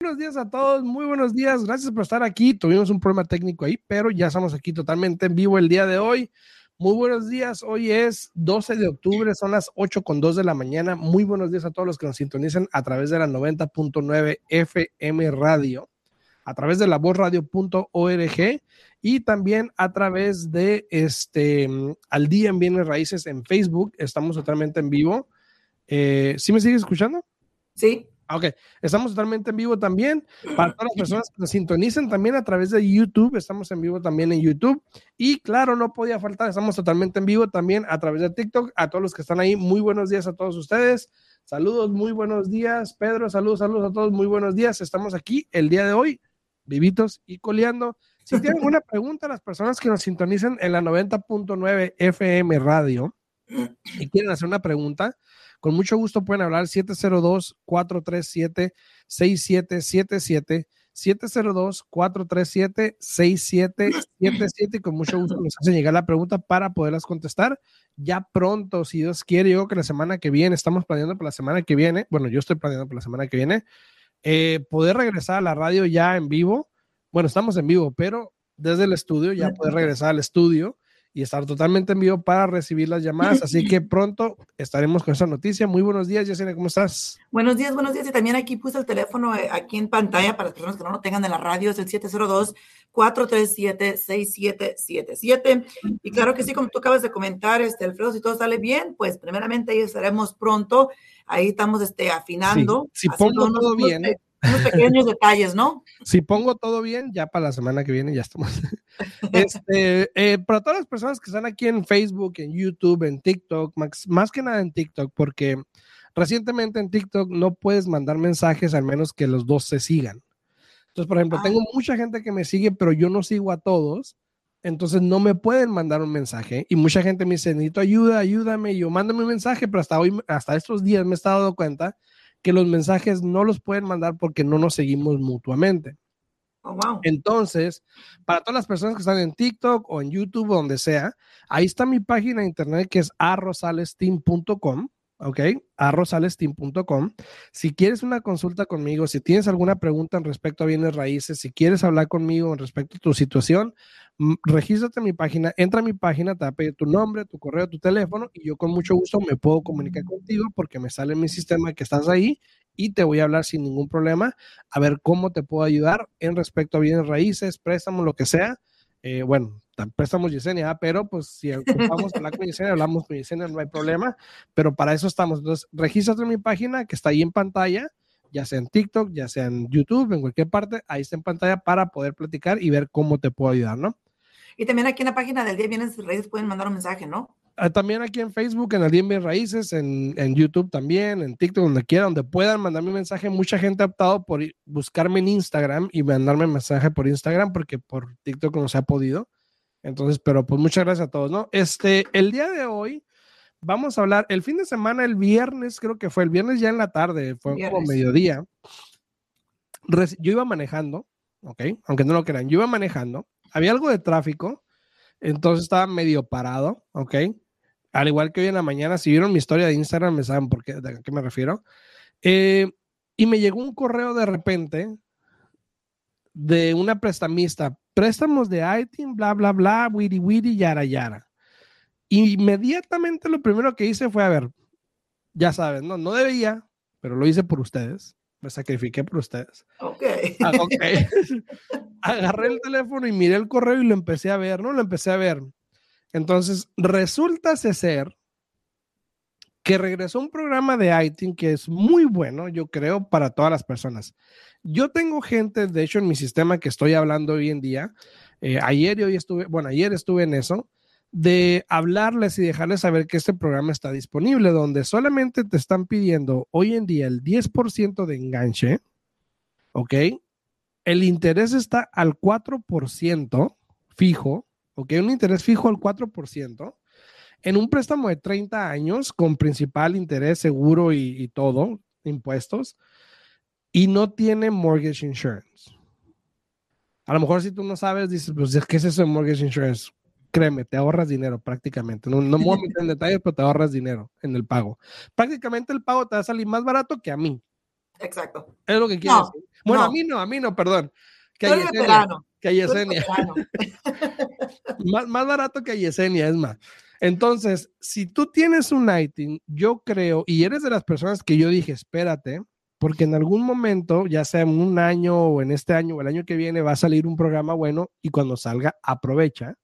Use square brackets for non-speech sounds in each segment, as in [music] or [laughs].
Buenos días a todos, muy buenos días, gracias por estar aquí. Tuvimos un problema técnico ahí, pero ya estamos aquí totalmente en vivo el día de hoy. Muy buenos días, hoy es 12 de octubre, son las 8 con 2 de la mañana. Muy buenos días a todos los que nos sintonizan a través de la 90.9 FM Radio, a través de la vozradio.org y también a través de este Al Día en Bienes Raíces en Facebook. Estamos totalmente en vivo. Eh, ¿Sí me sigues escuchando? Sí. Ah, ok, estamos totalmente en vivo también. Para todas las personas que nos sintonicen también a través de YouTube, estamos en vivo también en YouTube. Y claro, no podía faltar, estamos totalmente en vivo también a través de TikTok. A todos los que están ahí, muy buenos días a todos ustedes. Saludos, muy buenos días. Pedro, saludos, saludos a todos, muy buenos días. Estamos aquí el día de hoy, vivitos y coleando. Si tienen [laughs] alguna pregunta, las personas que nos sintonicen en la 90.9 FM Radio y quieren hacer una pregunta, con mucho gusto pueden hablar 702-437-6777. 702-437-6777 y con mucho gusto nos hacen llegar la pregunta para poderlas contestar. Ya pronto, si Dios quiere, yo que la semana que viene, estamos planeando para la semana que viene, bueno, yo estoy planeando para la semana que viene, eh, poder regresar a la radio ya en vivo. Bueno, estamos en vivo, pero desde el estudio, ya poder regresar al estudio y estar totalmente en vivo para recibir las llamadas. Así que [clears throat] pronto estaremos con esa noticia. Muy buenos días, Yesenia, ¿cómo estás? Buenos días, buenos días. Y también aquí puse el teléfono eh, aquí en pantalla para las personas que no lo tengan en la radio, es el 702-437-6777. Y claro que sí, como tú acabas de comentar, este, Alfredo, si todo sale bien, pues primeramente ahí estaremos pronto. Ahí estamos este, afinando. si pongo todo bien. Unos pequeños detalles, ¿no? Si pongo todo bien, ya para la semana que viene ya estamos. [laughs] Este, eh, para todas las personas que están aquí en Facebook, en YouTube, en TikTok, más, más, que nada en TikTok, porque recientemente en TikTok no puedes mandar mensajes al menos que los dos se sigan. Entonces, por ejemplo, tengo ah. mucha gente que me sigue, pero yo no sigo a todos. Entonces no me pueden mandar un mensaje y mucha gente me dice, necesito ayuda, ayúdame. Y yo mándame un mensaje, pero hasta hoy, hasta estos días me he estado dando cuenta que los mensajes no los pueden mandar porque no nos seguimos mutuamente. Oh, wow. Entonces, para todas las personas que están en TikTok o en YouTube o donde sea, ahí está mi página de internet que es arrosalesteam.com. ¿ok? arrosalesteam.com. Si quieres una consulta conmigo, si tienes alguna pregunta en respecto a bienes raíces, si quieres hablar conmigo en respecto a tu situación, regístrate en mi página, entra a mi página, te va a pedir tu nombre, tu correo, tu teléfono y yo con mucho gusto me puedo comunicar contigo porque me sale en mi sistema que estás ahí y te voy a hablar sin ningún problema a ver cómo te puedo ayudar en respecto a bienes raíces, préstamos, lo que sea. Eh, bueno, préstamos Yesenia, pero pues si ocupamos hablar con Yesenia, hablamos con Yesenia, no hay problema, pero para eso estamos. Entonces, regístrate en mi página que está ahí en pantalla ya sea en TikTok, ya sea en YouTube, en cualquier parte, ahí está en pantalla para poder platicar y ver cómo te puedo ayudar, ¿no? Y también aquí en la página del Día Bienes Raíces pueden mandar un mensaje, ¿no? Ah, también aquí en Facebook, en el Día Bienes Raíces, en, en, YouTube también, en TikTok, donde quieran, donde puedan mandarme un mensaje. Mucha gente ha optado por buscarme en Instagram y mandarme un mensaje por Instagram porque por TikTok no se ha podido. Entonces, pero pues muchas gracias a todos, ¿no? Este, el día de hoy vamos a hablar, el fin de semana, el viernes, creo que fue el viernes ya en la tarde, fue como mediodía. Yo iba manejando, ¿ok? Aunque no lo crean, yo iba manejando había algo de tráfico, entonces estaba medio parado, ¿ok? Al igual que hoy en la mañana, si vieron mi historia de Instagram, me saben por qué, a qué me refiero. Eh, y me llegó un correo de repente de una prestamista, préstamos de ITIN, bla, bla, bla, wiri, wiri, yara, yara. Inmediatamente lo primero que hice fue, a ver, ya saben, no, no debía, pero lo hice por ustedes me sacrifiqué por ustedes. Ok. Ah, okay. [laughs] Agarré el teléfono y miré el correo y lo empecé a ver, ¿no? Lo empecé a ver. Entonces, resulta ser que regresó un programa de ITIN que es muy bueno, yo creo, para todas las personas. Yo tengo gente, de hecho, en mi sistema que estoy hablando hoy en día. Eh, ayer y hoy estuve, bueno, ayer estuve en eso de hablarles y dejarles saber que este programa está disponible, donde solamente te están pidiendo hoy en día el 10% de enganche, ¿ok? El interés está al 4% fijo, ¿ok? Un interés fijo al 4%, en un préstamo de 30 años con principal, interés, seguro y, todo, impuestos, y no tiene mortgage insurance. A lo mejor si tú no sabes, dices, pues, ¿qué es eso de mortgage insurance? créeme, te ahorras dinero prácticamente. No, no me voy a meter en detalles, pero te ahorras dinero en el pago. Prácticamente el pago te va a salir más barato que a mí. Exacto. Es lo que quiero decir. Bueno, a mí no, a mí no, perdón. Que a Yesenia. Que a Yesenia. [laughs] más, más barato que a Yesenia, es más. Entonces, si tú tienes un Nighting, yo creo, y eres de las personas que yo dije, espérate, porque en algún momento, ya sea en un año o en este año o el año que viene, va a salir un programa bueno y cuando salga, aprovecha.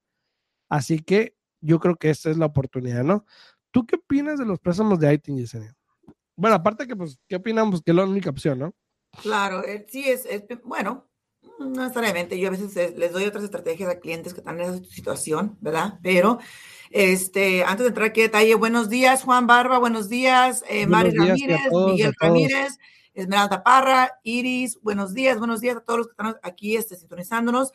Así que yo creo que esta es la oportunidad, ¿no? ¿Tú qué opinas de los préstamos de Nighting, Yesenia? Bueno, aparte que, pues, ¿qué opinamos? Que es la única opción, ¿no? Claro, eh, sí, es, es, bueno, no necesariamente. Yo a veces eh, les doy otras estrategias a clientes que están en esa situación, ¿verdad? Pero este, antes de entrar aquí a detalle, buenos días, Juan Barba, buenos días, eh, Mari Ramírez, Miguel Ramírez, Esmeralda Parra, Iris, buenos días, buenos días a todos los que están aquí este, sintonizándonos.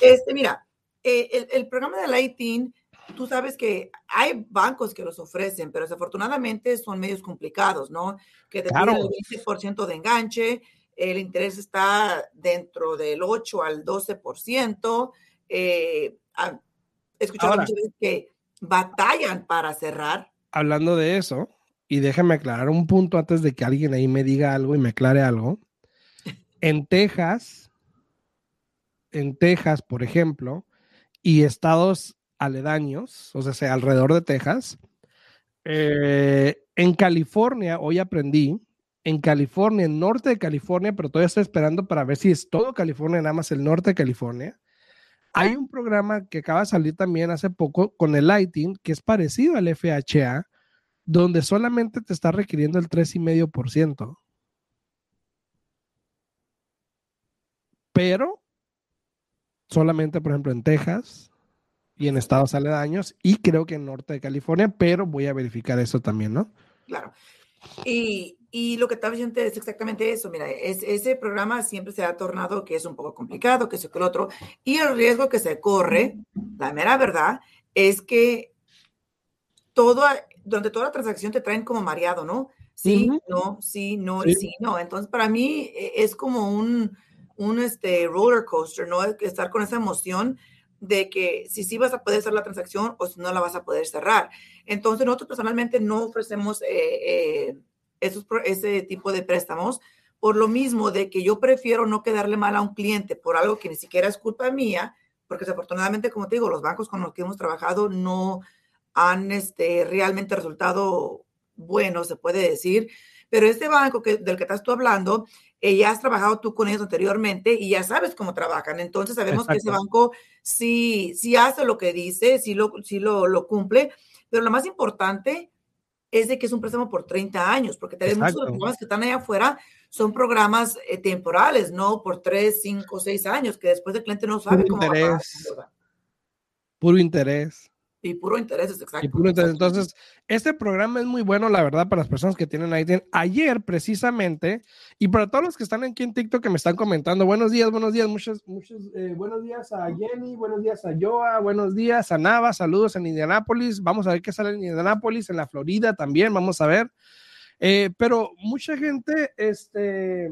Este, mira, eh, el, programa de Lighting, tú sabes que hay bancos que los ofrecen, pero desafortunadamente son medios complicados, ¿no? Que te claro. el 20% de enganche, el interés está dentro del 8 al 12%. Eh, he escuchado muchas veces que batallan para cerrar. Hablando de eso, y déjame aclarar un punto antes de que alguien ahí me diga algo y me aclare algo. En Texas, en Texas, por ejemplo, y estados aledaños, o sea, alrededor de Texas, eh, en California, hoy aprendí, en California, en norte de California, pero todavía estoy esperando para ver si es todo California, nada más el norte de California. Hay un programa que acaba de salir también hace poco con el Lighting, que es parecido al FHA, donde solamente te está requiriendo el 3,5%. Pero solamente, por ejemplo, en Texas y en estados aledaños, y creo que en norte de California, pero voy a verificar eso también, ¿no? Claro. Y, y lo que estaba diciendo es exactamente eso. Mira, es, ese programa siempre se ha tornado que es un poco complicado, que eso que el otro. Y el riesgo que se corre, la mera verdad, es que todo, donde toda la transacción te traen como mareado, ¿no? Sí, no, sí, no y sí, no. Entonces, para mí e, es como un, un este, roller coaster, ¿no? Estar con esa emoción de que si sí vas a poder hacer la transacción o si no la vas a poder cerrar. Entonces, nosotros personalmente no ofrecemos eh, eh, esos, ese tipo de préstamos por lo mismo de que yo prefiero no quedarle mal a un cliente por algo que ni siquiera es culpa mía, porque desafortunadamente, como te digo, los bancos con los que hemos trabajado no han este, realmente resultado bueno, se puede decir. Pero este banco que, del que estás tú hablando, eh, ya has trabajado tú con ellos anteriormente y ya sabes cómo trabajan. Entonces sabemos que ese banco sí, sí hace lo que dice, sí, lo, sí lo, lo cumple. Pero lo más importante es de que es un préstamo por 30 años, porque tenemos muchos programas que están allá afuera, son programas eh, temporales, no por 3, 5, 6 años, que después el cliente no sabe cómo interés. Puro interés. Y puro interés, exacto. Y puro interés. Entonces, este programa es muy bueno, la verdad, para las personas que tienen ahí. Ayer, precisamente, y para todos los que están aquí en TikTok que me están comentando, buenos días, buenos días, muchos, muchos, eh, buenos días a Jenny, buenos días a Joa, buenos días a Nava, saludos en Indianápolis. Vamos a ver qué sale en Indianápolis, en la Florida también, vamos a ver. Eh, pero mucha gente, este,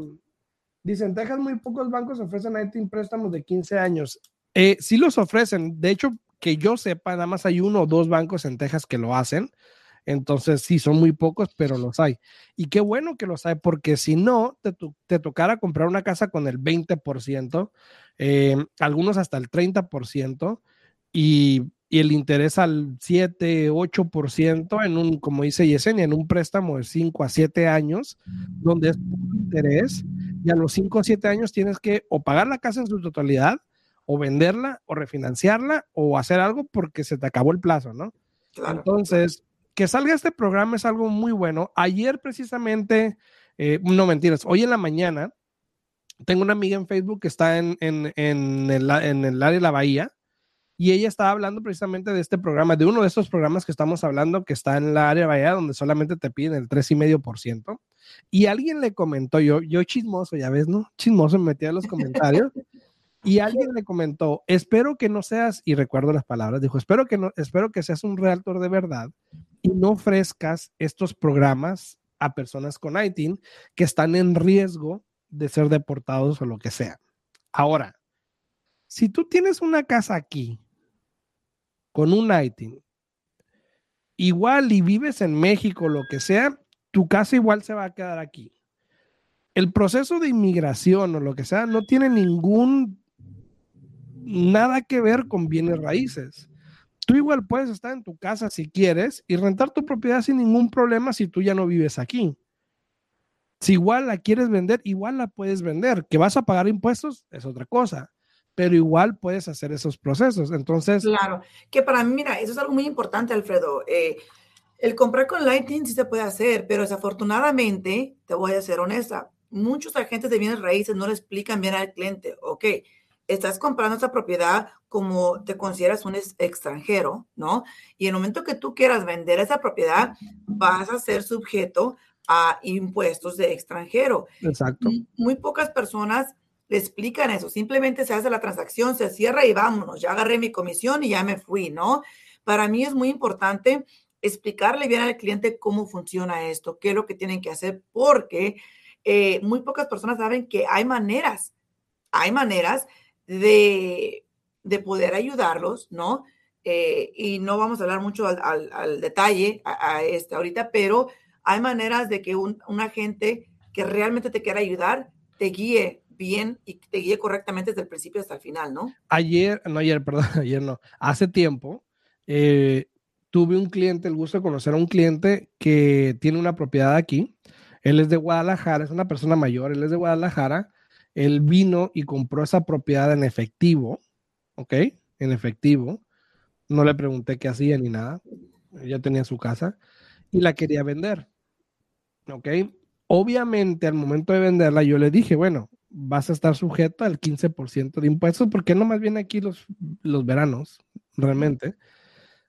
dicen, Texas muy pocos bancos ofrecen ITIN préstamos de 15 años. Eh, sí los ofrecen, de hecho, que yo sepa, nada más hay uno o dos bancos en Texas que lo hacen. Entonces, sí, son muy pocos, pero los hay. Y qué bueno que los hay, porque si no, te, te tocara comprar una casa con el 20%, eh, algunos hasta el 30%, y, y, el interés al 7, 8% en un, como dice Yesenia, en un préstamo de 5 a 7 años, donde es interés, y a los 5 o 7 años tienes que o pagar la casa en su totalidad, o venderla o refinanciarla o hacer algo porque se te acabó el plazo, ¿no? Entonces, que salga este programa es algo muy bueno. Ayer precisamente, eh, no mentiras, hoy en la mañana, tengo una amiga en Facebook que está en, en, en, el, en el área de la bahía y ella estaba hablando precisamente de este programa, de uno de estos programas que estamos hablando que está en la área de bahía donde solamente te piden el 3,5%. Y alguien le comentó, yo, yo chismoso, ya ves, ¿no? Chismoso me metí a los comentarios. [laughs] Y alguien le comentó, espero que no seas, y recuerdo las palabras, dijo, espero que no, espero que seas un realtor de verdad y no ofrezcas estos programas a personas con ITIN que están en riesgo de ser deportados o lo que sea. Ahora, si tú tienes una casa aquí con un ITIN, igual y vives en México, lo que sea, tu casa igual se va a quedar aquí. El proceso de inmigración o lo que sea no tiene ningún nada que ver con bienes raíces. Tú igual puedes estar en tu casa si quieres y rentar tu propiedad sin ningún problema si tú ya no vives aquí. Si igual la quieres vender, igual la puedes vender. Que vas a pagar impuestos es otra cosa, pero igual puedes hacer esos procesos. Entonces. Claro, que para mí, mira, eso es algo muy importante, Alfredo. Eh, el comprar con Lightning sí se puede hacer, pero desafortunadamente, te voy a ser honesta, muchos agentes de bienes raíces no le explican bien al cliente, ok, estás comprando esa propiedad como te consideras un extranjero, ¿no? Y en el momento que tú quieras vender esa propiedad, vas a ser sujeto a impuestos de extranjero. Exacto. Muy pocas personas le explican eso. Simplemente se hace la transacción, se cierra y vámonos. Ya agarré mi comisión y ya me fui, ¿no? Para mí es muy importante explicarle bien al cliente cómo funciona esto, qué es lo que tienen que hacer, porque eh, muy pocas personas saben que hay maneras, hay maneras de, poder ayudarlos, ¿no? Eh, y no vamos a hablar mucho al, detalle a, este ahorita, pero hay maneras de que un, agente que realmente te quiera ayudar te guíe bien y te guíe correctamente desde el principio hasta el final, ¿no? Ayer, no ayer, [laughs] perdón, ayer no, hace tiempo, eh, tuve un cliente, el gusto de conocer a un cliente que tiene una propiedad aquí. Él es de Guadalajara, es una persona mayor, él es de Guadalajara él vino y compró esa propiedad en efectivo, ¿ok? En efectivo. No le pregunté qué hacía ni nada. Ya tenía su casa y la quería vender, ¿ok? Obviamente al momento de venderla yo le dije, bueno, vas a estar sujeto al 15% de impuestos porque no más viene aquí los, los veranos, realmente.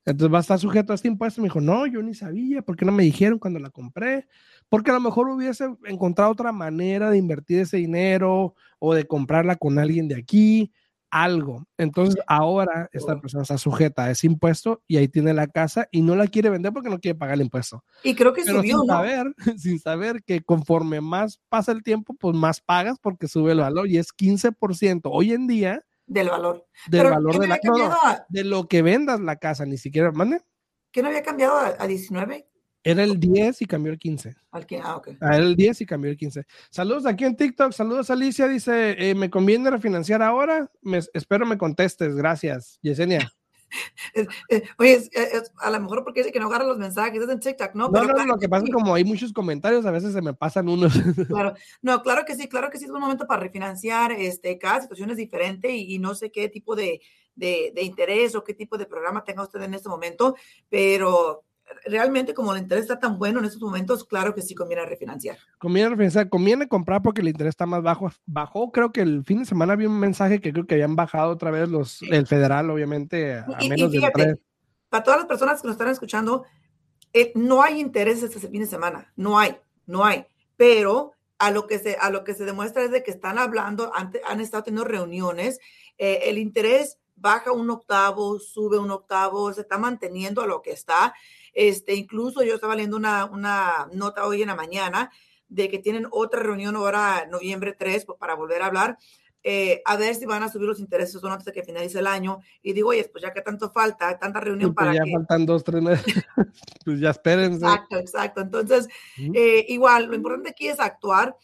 Entonces va a estar sujeto a este impuesto. Me dijo, no, yo ni sabía, ¿por qué no me dijeron cuando la compré? porque a lo mejor hubiese encontrado otra manera de invertir ese dinero o de comprarla con alguien de aquí, algo. Entonces ahora esta persona está sujeta a ese impuesto y ahí tiene la casa y no la quiere vender porque no quiere pagar el impuesto. Y creo que Pero subió, sin ¿no? saber, [laughs] sin saber que conforme más pasa el tiempo, pues más pagas porque sube el valor y es 15% hoy en día del valor. Del Pero, valor ¿qué de no la cambiado a- de lo que vendas la casa, ni siquiera mande. ¿Qué no había cambiado a, a 19? Era el 10 y cambió el 15. Al que- ah, ok. Ah, Era el 10 y cambió el 15. Saludos aquí en TikTok. Saludos Alicia. Dice, eh, ¿me conviene refinanciar ahora? Me- espero me contestes. Gracias. Yesenia. Eh, oye, es- es- es- a lo mejor porque dice que no agarra los mensajes, es en TikTok, ¿no? No, Pero no, claro lo que pasa es como hay muchos comentarios, a veces se me pasan unos. [laughs] Claro, no, claro que sí, claro que sí es un momento para refinanciar, este, cada situación es diferente y, y no sé qué tipo de, de, de interés o qué tipo de programa tenga usted en este momento, pero realmente como el interés está tan bueno en estos momentos, claro que sí conviene refinanciar. conviene refinanciar, conviene comprar porque el interés está más bajo. Bajó, creo que el fin de semana vi un mensaje que creo que habían bajado otra vez los, el federal, obviamente, a Y, y menos del fíjate, 3. para todas las personas que nos están escuchando, eh, no hay interés este fin de semana, no hay, no hay, pero a lo que se, a lo que se demuestra es de que están hablando, han, han estado teniendo reuniones, eh, el interés baja un octavo, sube un octavo, se está manteniendo a lo que está. Este, incluso yo estaba leyendo una, una nota hoy en la mañana de que tienen otra reunión ahora, noviembre 3, pues, para volver a hablar, eh, a ver si van a subir los intereses o no antes de que finalice el año. Y digo, oye, pues ya que tanto falta, tanta reunión Sí, pues para ya que... faltan dos, tres meses. [laughs] pues ya espérense. Exacto, exacto. Entonces, Ujú. eh, igual, lo importante aquí es actuar.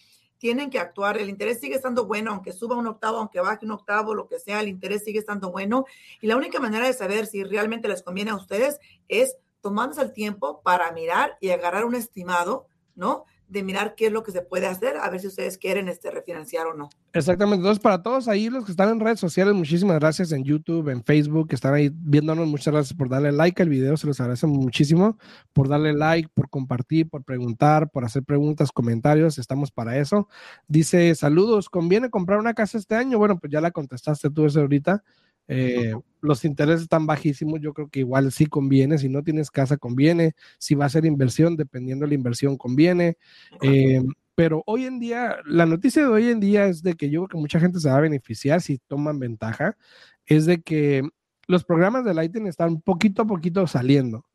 Tienen que actuar. El interés sigue estando bueno, aunque suba un octavo, aunque baje un octavo, lo que sea, el interés sigue estando bueno. Y la única manera de saber si realmente les conviene a ustedes es tomándose el tiempo para mirar y agarrar un estimado, ¿no? De mirar qué es lo que se puede hacer, a ver si ustedes quieren este, refinanciar o no. Exactamente. Entonces, para todos ahí los que están en redes sociales, muchísimas gracias en YouTube, en Facebook, que están ahí viéndonos. Muchas gracias por darle like al video, se los agradece muchísimo por darle like, por compartir, por preguntar, por hacer preguntas, comentarios. Estamos para eso. Dice, saludos, ¿conviene comprar una casa este año? Bueno, pues ya la contestaste tú eso ahorita. Eh, los intereses están bajísimos, yo creo que igual sí conviene, si no tienes casa conviene, si va a ser inversión, dependiendo de la inversión conviene, eh, pero hoy en día, la noticia de hoy en día es de que yo creo que mucha gente se va a beneficiar si toman ventaja, es de que los programas de Lighting están poquito a poquito saliendo.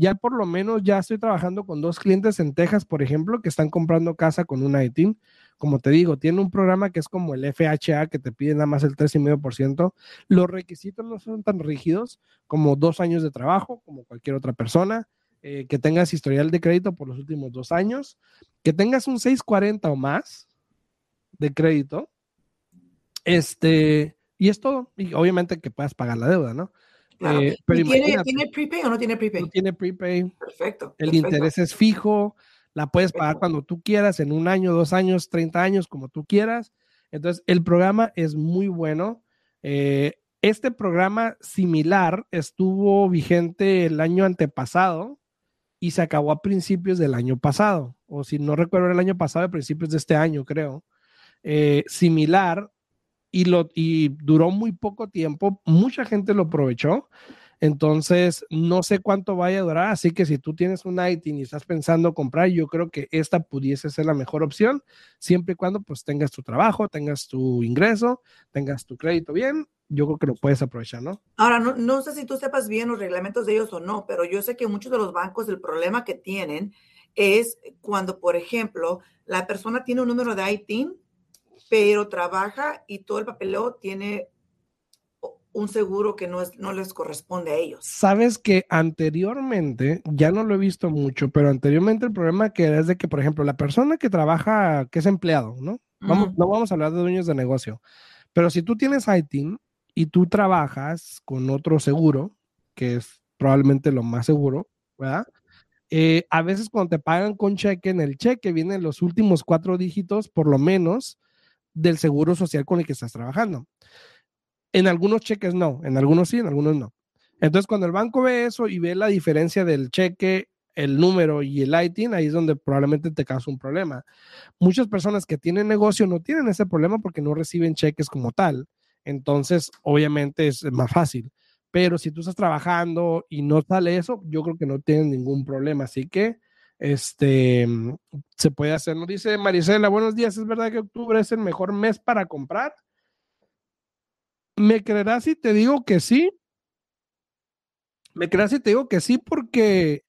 Ya por lo menos ya estoy trabajando con dos clientes en Texas, por ejemplo, que están comprando casa con un ITIN. Como te digo, tiene un programa que es como el FHA, que te pide nada más el 3,5%. Los requisitos no son tan rígidos como dos años de trabajo, como cualquier otra persona. Eh, que tengas historial de crédito por los últimos dos años, que tengas un 640 o más de crédito, este, y es todo. Y obviamente que puedas pagar la deuda, ¿no? Eh, pero tiene, tiene, prepay o no tiene prepay? No tiene prepay. Perfecto. El interés es fijo, la puedes pagar cuando tú quieras, en un año, dos años, 30 años, como tú quieras. Entonces, el programa es muy bueno. Eh, este programa similar estuvo vigente el año antepasado y se acabó a principios del año pasado, o si no recuerdo el año pasado, a principios de este año, creo. Eh, similar y, lo, y duró muy poco tiempo, mucha gente lo aprovechó. Entonces, no sé cuánto vaya a durar, así que si tú tienes un ITIN y estás pensando comprar, yo creo que esta pudiese ser la mejor opción, siempre y cuando pues tengas tu trabajo, tengas tu ingreso, tengas tu crédito bien yo creo que lo puedes aprovechar, ¿no? Ahora, no, no, sé si tú sepas bien los reglamentos de ellos o no, pero yo sé que muchos de los bancos el problema que tienen es cuando, por ejemplo, la persona tiene un número de ITIN, pero trabaja y todo el papeleo tiene un seguro que no, es, no les corresponde a ellos. Sabes que anteriormente, ya no lo he visto mucho, pero anteriormente el problema que era es de que, por ejemplo, la persona que trabaja, que es empleado, ¿no? Vamos, No vamos a hablar de dueños de negocio, pero si tú tienes ITIN, y tú trabajas con otro seguro, que es probablemente lo más seguro, ¿verdad? Eh, a veces cuando te pagan con cheque, en el cheque vienen los últimos cuatro dígitos, por lo menos, del seguro social con el que estás trabajando. En algunos cheques no, en algunos sí, en algunos no. Entonces, cuando el banco ve eso y ve la diferencia del cheque, el número y el ITIN, ahí es donde probablemente te causa un problema. Muchas personas que tienen negocio no tienen ese problema porque no reciben cheques como tal entonces obviamente es más fácil. Pero si tú estás trabajando y no sale eso, yo creo que no tienes ningún problema. Así que este se puede hacer. Nos dice Marisela, buenos días. ¿Es verdad que octubre es el mejor mes para comprar? ¿Me creerás si te digo que sí? ¿Me creerás si te digo que sí? Porque